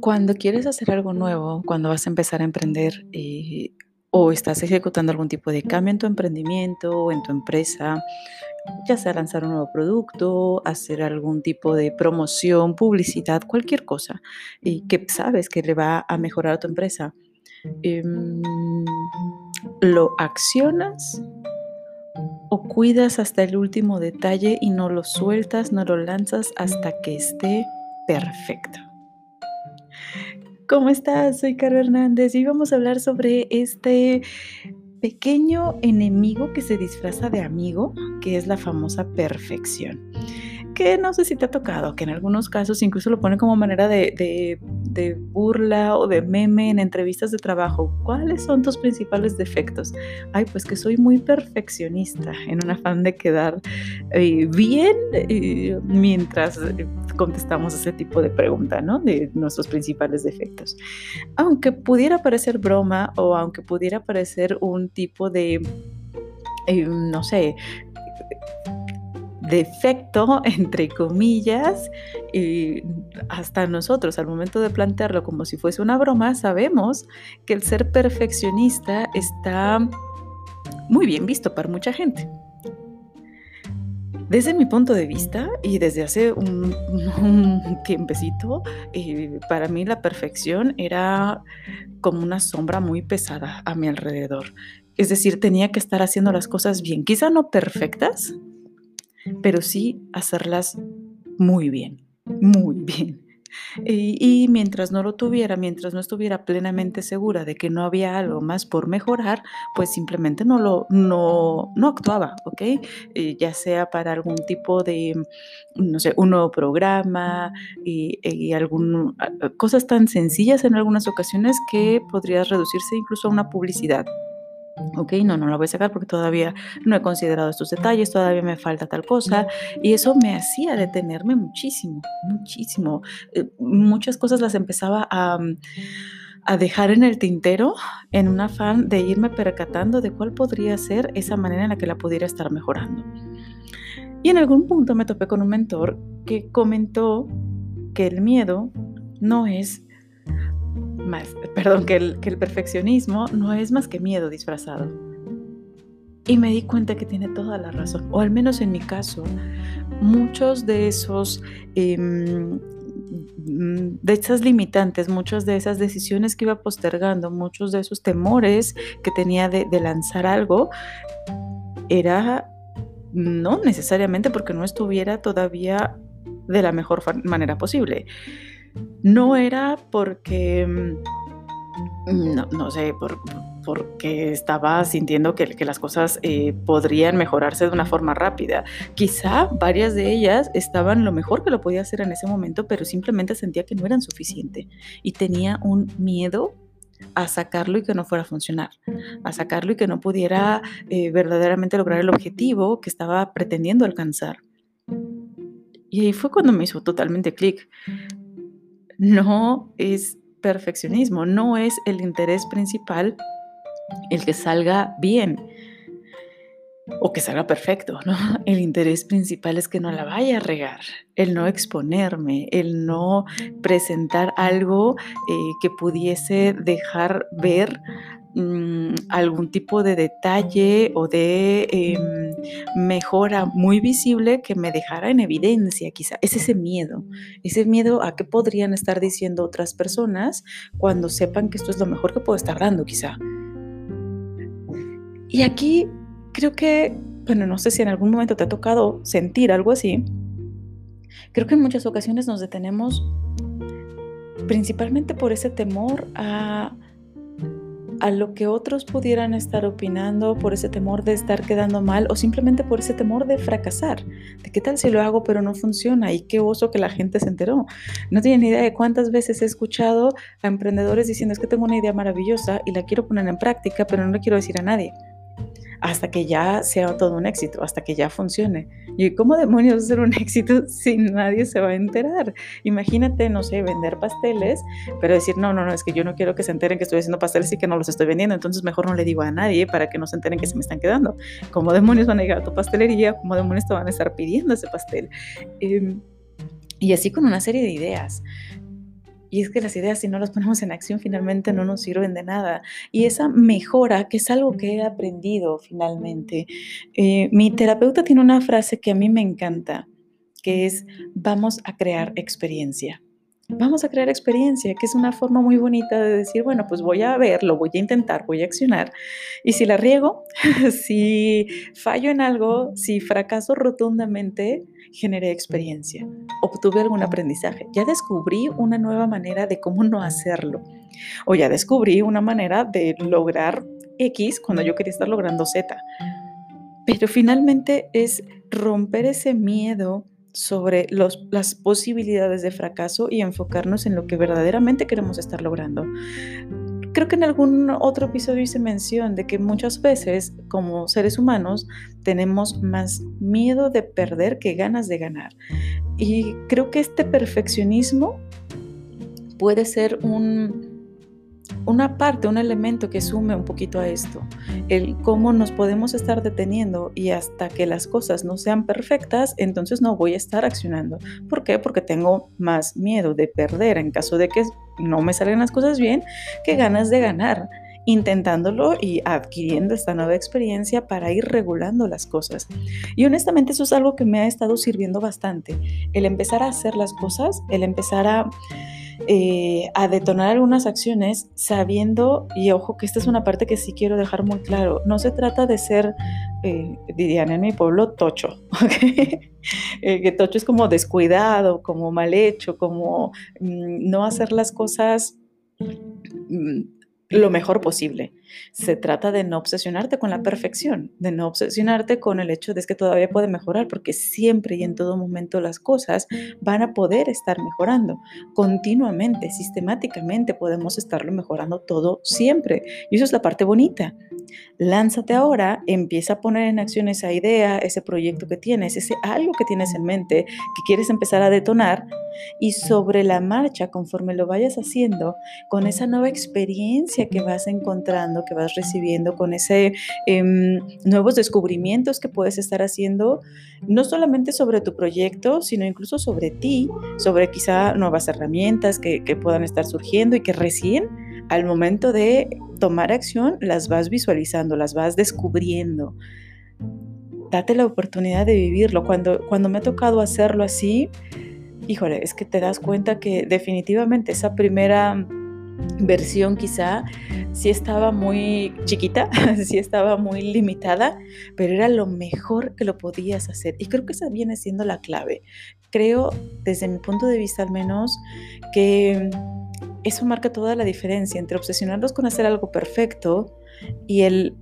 Cuando quieres hacer algo nuevo, cuando vas a empezar a emprender eh, o estás ejecutando algún tipo de cambio en tu emprendimiento o en tu empresa, ya sea lanzar un nuevo producto, hacer algún tipo de promoción, publicidad, cualquier cosa y que sabes que le va a mejorar a tu empresa, em, ¿lo accionas o cuidas hasta el último detalle y no lo sueltas, no lo lanzas hasta que esté perfecto? ¿Cómo estás? Soy Caro Hernández y vamos a hablar sobre este pequeño enemigo que se disfraza de amigo, que es la famosa perfección que no sé si te ha tocado, que en algunos casos incluso lo ponen como manera de, burla o de meme en entrevistas de trabajo. ¿Cuáles son tus principales defectos? Ay, pues que soy muy perfeccionista en un afán de quedar eh, bien eh, mientras eh, contestamos ese tipo de pregunta, ¿no? De nuestros principales defectos. Aunque pudiera parecer broma o aunque pudiera parecer un tipo de, no sé, defecto, entre comillas, y hasta nosotros al momento de plantearlo como si fuese una broma, sabemos que el ser perfeccionista está muy bien visto para mucha gente. Desde mi punto de vista y desde hace un, tiempecito, eh, para mí la perfección era como una sombra muy pesada a mi alrededor. Es decir, tenía que estar haciendo las cosas bien, quizá no perfectas, pero sí hacerlas muy bien, muy bien. Y, mientras no lo tuviera, mientras no estuviera plenamente segura de que no había algo más por mejorar, pues simplemente no lo no, no actuaba, ¿ok? Eh, ya sea para algún tipo de, no sé, un nuevo programa y, y algún, cosas tan sencillas en algunas ocasiones que podría reducirse incluso a una publicidad. Ok, no, no la voy a sacar porque todavía no he considerado estos detalles, todavía me falta tal cosa. Y eso me hacía detenerme muchísimo, muchísimo. Eh, muchas cosas las empezaba a, mm, a dejar en el tintero en un afán de irme percatando de cuál podría ser esa manera en la que la pudiera estar mejorando. Y en algún punto me topé con un mentor que comentó que el miedo no es perdón, que el, que el perfeccionismo no es más que miedo disfrazado. Y me di cuenta que tiene toda la razón, o al menos en mi caso, muchos de esos, em, de esas limitantes, muchas de esas decisiones que iba postergando, muchos de esos temores que tenía de, de lanzar algo, era no necesariamente porque no estuviera todavía de la mejor manera posible. No era porque, mm, no, sé, porque estaba sintiendo que, las cosas eh, podrían mejorarse de una forma rápida. Quizá varias de ellas estaban lo mejor que lo podía hacer en ese momento, pero simplemente sentía que no eran suficiente y tenía un miedo a sacarlo y que no fuera a funcionar, a sacarlo y que no pudiera eh, verdaderamente lograr el objetivo que estaba pretendiendo alcanzar. Y ahí fue cuando me hizo totalmente clic no es perfeccionismo, no es el interés principal el que salga bien o que salga perfecto, ¿no? El interés principal es que no la vaya a regar, el no exponerme, el no presentar algo eh, que pudiese dejar ver Mm, algún tipo de detalle o de em, mejora muy visible que me dejara en evidencia, quizá. Es ese miedo, ese miedo a qué podrían estar diciendo otras personas cuando sepan que esto es lo mejor que puedo estar dando, quizá. Y aquí creo que, bueno, no sé si en algún momento te ha tocado sentir algo así. Creo que en muchas ocasiones nos detenemos principalmente por ese temor a a lo que otros pudieran estar opinando por ese temor de estar quedando mal o simplemente por ese temor de fracasar. ¿De qué tal si lo hago pero no funciona? Y qué oso que la gente se enteró. No tienen idea de cuántas veces he escuchado a emprendedores diciendo es que tengo una idea maravillosa y la quiero poner en práctica pero no le quiero decir a nadie hasta que ya sea todo un éxito, hasta que ya funcione. ¿Y cómo demonios hacer un éxito si nadie se va a enterar? Imagínate, no sé, vender pasteles, pero decir, no, no, no, es que yo no quiero que se enteren que estoy haciendo pasteles y que no los estoy vendiendo, entonces mejor no le digo a nadie para que no se enteren que se me están quedando. ¿Cómo demonios van a llegar a tu pastelería? ¿Cómo demonios te van a estar pidiendo ese pastel? Em, y así con una serie de ideas. Y es que las ideas, si no las ponemos en acción, finalmente no nos sirven de nada. Y esa mejora, que es algo que he aprendido finalmente. Eh, mi terapeuta tiene una frase que a mí me encanta, que es, vamos a crear experiencia. Vamos a crear experiencia, que es una forma muy bonita de decir, bueno, pues voy a verlo, voy a intentar, voy a accionar. Y si la riego, si fallo en algo, si fracaso rotundamente, generé experiencia, obtuve algún aprendizaje, ya descubrí una nueva manera de cómo no hacerlo, o ya descubrí una manera de lograr X cuando yo quería estar logrando Z. Pero finalmente es romper ese miedo sobre las posibilidades de fracaso y enfocarnos en lo que verdaderamente queremos estar logrando. Creo que en algún otro episodio hice mención de que muchas veces como seres humanos tenemos más miedo de perder que ganas de ganar. Y creo que este perfeccionismo puede ser un, una parte, un elemento que sume un poquito a esto, el cómo nos podemos estar deteniendo y hasta que las cosas no sean perfectas, entonces no voy a estar accionando. ¿Por qué? Porque tengo más miedo de perder en caso de que no me salgan las cosas bien que ganas de ganar intentándolo y adquiriendo esta nueva experiencia para ir regulando las cosas. Y honestamente eso es algo que me ha estado sirviendo bastante, el empezar a hacer las cosas, el empezar a eh, a detonar algunas acciones sabiendo, y ojo que esta es una parte que sí quiero dejar muy claro, no se trata de ser, eh, dirían en mi pueblo, tocho, eh, que tocho es como descuidado, como mal hecho, como mm, no hacer las cosas mm, lo mejor posible. Se trata de no obsesionarte con la perfección, de no obsesionarte con el hecho de que todavía puede mejorar, porque siempre y en todo momento las cosas van a poder estar mejorando. Continuamente, sistemáticamente podemos estarlo mejorando todo siempre. Y eso es la parte bonita. Lánzate ahora, empieza a poner en acción esa idea, ese proyecto que tienes, ese algo que tienes en mente, que quieres empezar a detonar y sobre la marcha, conforme lo vayas haciendo, con esa nueva experiencia que vas encontrando, que vas recibiendo, con ese em, nuevos descubrimientos que puedes estar haciendo, no solamente sobre tu proyecto, sino incluso sobre ti, sobre quizá nuevas herramientas que, que puedan estar surgiendo y que recién al momento de tomar acción las vas visualizando, las vas descubriendo. Date la oportunidad de vivirlo. Cuando, cuando me ha tocado hacerlo así, híjole, es que te das cuenta que definitivamente esa primera versión quizá sí estaba muy chiquita, sí estaba muy limitada, pero era lo mejor que lo podías hacer. Y creo que esa viene siendo la clave. Creo, desde mi punto de vista al menos, que eso marca toda la diferencia entre obsesionarnos con hacer algo perfecto y el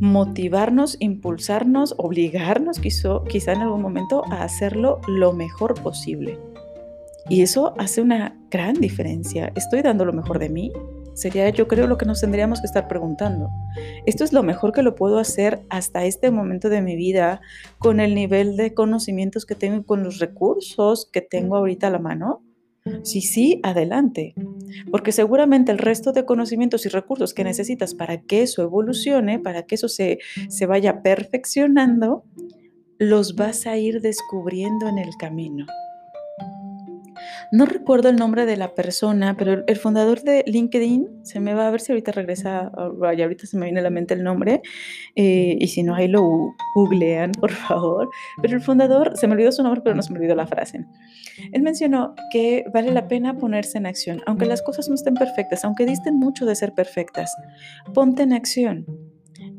motivarnos, impulsarnos, obligarnos quizá en algún momento a hacerlo lo mejor posible. Y eso hace una gran diferencia. ¿Estoy dando lo mejor de mí? Sería yo creo lo que nos tendríamos que estar preguntando. ¿Esto es lo mejor que lo puedo hacer hasta este momento de mi vida con el nivel de conocimientos que tengo y con los recursos que tengo ahorita a la mano? Si sí, adelante, porque seguramente el resto de conocimientos y recursos que necesitas para que eso evolucione, para que eso se, se vaya perfeccionando, los vas a ir descubriendo en el camino. No recuerdo el nombre de la persona, pero el fundador de LinkedIn, se me va a ver si ahorita regresa, vaya, ahorita se me viene a la mente el nombre, eh, y si no, ahí lo googlean, por favor. Pero el fundador, se me olvidó su nombre, pero no se me olvidó la frase. Él mencionó que vale la pena ponerse en acción, aunque las cosas no estén perfectas, aunque disten mucho de ser perfectas. Ponte en acción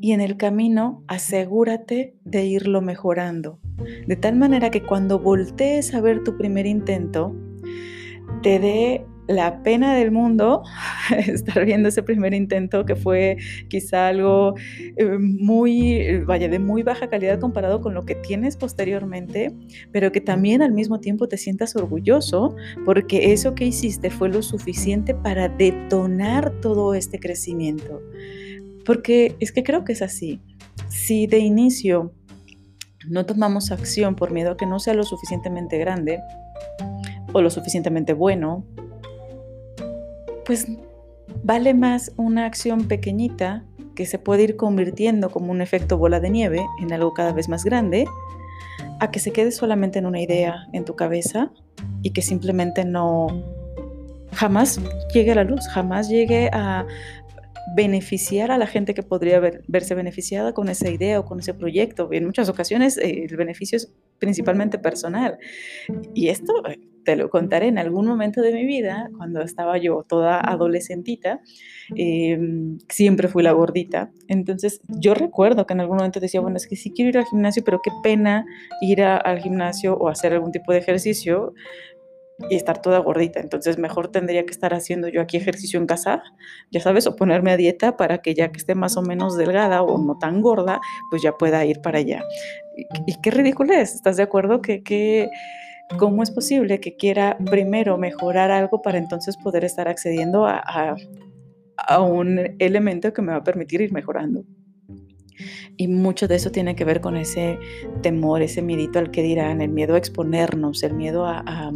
y en el camino asegúrate de irlo mejorando, de tal manera que cuando voltees a ver tu primer intento, te dé la pena del mundo estar viendo ese primer intento que fue quizá algo eh, muy, vaya, de muy baja calidad comparado con lo que tienes posteriormente, pero que también al mismo tiempo te sientas orgulloso porque eso que hiciste fue lo suficiente para detonar todo este crecimiento. Porque es que creo que es así. Si de inicio no tomamos acción por miedo a que no sea lo suficientemente grande, o lo suficientemente bueno, pues vale más una acción pequeñita que se puede ir convirtiendo como un efecto bola de nieve en algo cada vez más grande, a que se quede solamente en una idea en tu cabeza y que simplemente no, jamás llegue a la luz, jamás llegue a beneficiar a la gente que podría verse beneficiada con esa idea o con ese proyecto. En muchas ocasiones eh, el beneficio es principalmente personal. Y esto eh, te lo contaré en algún momento de mi vida, cuando estaba yo toda adolescentita, em, siempre fui la gordita. Entonces yo recuerdo que en algún momento decía, bueno, es que sí quiero ir al gimnasio, pero qué pena ir al gimnasio o hacer algún tipo de ejercicio y estar toda gordita. Entonces mejor tendría que estar haciendo yo aquí ejercicio en casa, ya sabes, o ponerme a dieta para que ya que esté más o menos delgada o no tan gorda, pues ya pueda ir para allá. Y, qué ridículo es, ¿estás de acuerdo? Que, que, ¿Cómo es posible que quiera primero mejorar algo para entonces poder estar accediendo a, a, un elemento que me va a permitir ir mejorando? Y mucho de eso tiene que ver con ese temor, ese miedito al que dirán, el miedo a exponernos, el miedo a,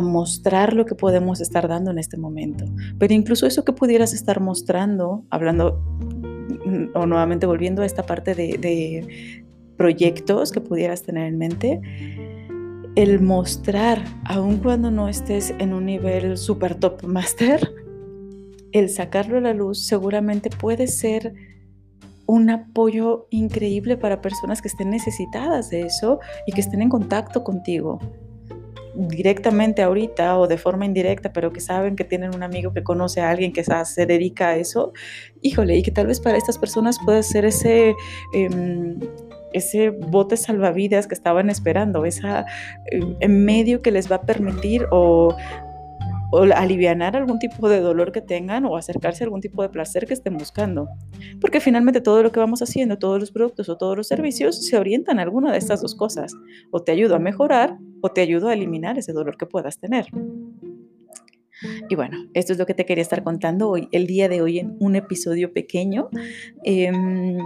mostrar lo que podemos estar dando en este momento. Pero incluso eso que pudieras estar mostrando, hablando o nuevamente volviendo a esta parte de proyectos que pudieras tener en mente, el mostrar, aun cuando no estés en un nivel super top master, el sacarlo a la luz seguramente puede ser un apoyo increíble para personas que estén necesitadas de eso y que estén en contacto contigo directamente ahorita o de forma indirecta, pero que saben que tienen un amigo que conoce a alguien que se dedica a eso, híjole, y que tal vez para estas personas puede ser ese, em, ese bote salvavidas que estaban esperando, esa em, en medio que les va a permitir o o aliviar algún tipo de dolor que tengan o acercarse a algún tipo de placer que estén buscando. Porque finalmente todo lo que vamos haciendo, todos los productos o todos los servicios se orientan a alguna de estas dos cosas. O te ayudo a mejorar o te ayudo a eliminar ese dolor que puedas tener. Y bueno, esto es lo que te quería estar contando hoy, el día de hoy en un episodio pequeño. Em,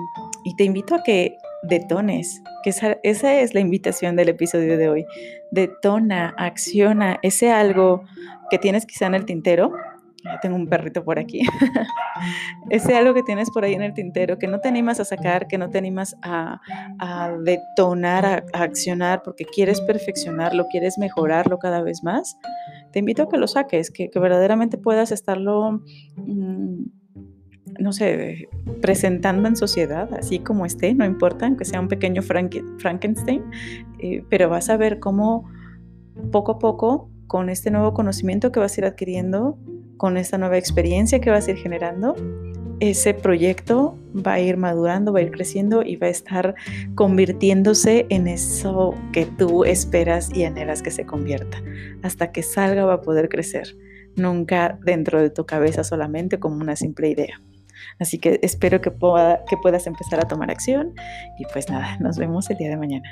y te invito a que detones, que esa, esa, es la invitación del episodio de hoy. Detona, acciona ese algo que tienes quizá en el tintero. tengo un perrito por aquí. ese algo que tienes por ahí en el tintero, que no te animas a sacar, que no te animas a, detonar, a, accionar, porque quieres perfeccionarlo, quieres mejorarlo cada vez más. Te invito a que lo saques, que, verdaderamente puedas estarlo... Mm, no sé, presentando en sociedad, así como esté, no importa, aunque sea un pequeño Frankenstein, eh, pero vas a ver cómo poco a poco, con este nuevo conocimiento que vas a ir adquiriendo, con esta nueva experiencia que vas a ir generando, ese proyecto va a ir madurando, va a ir creciendo y va a estar convirtiéndose en eso que tú esperas y anhelas que se convierta. Hasta que salga va a poder crecer, nunca dentro de tu cabeza solamente como una simple idea. Así que espero que, que puedas empezar a tomar acción y pues nada, nos vemos el día de mañana.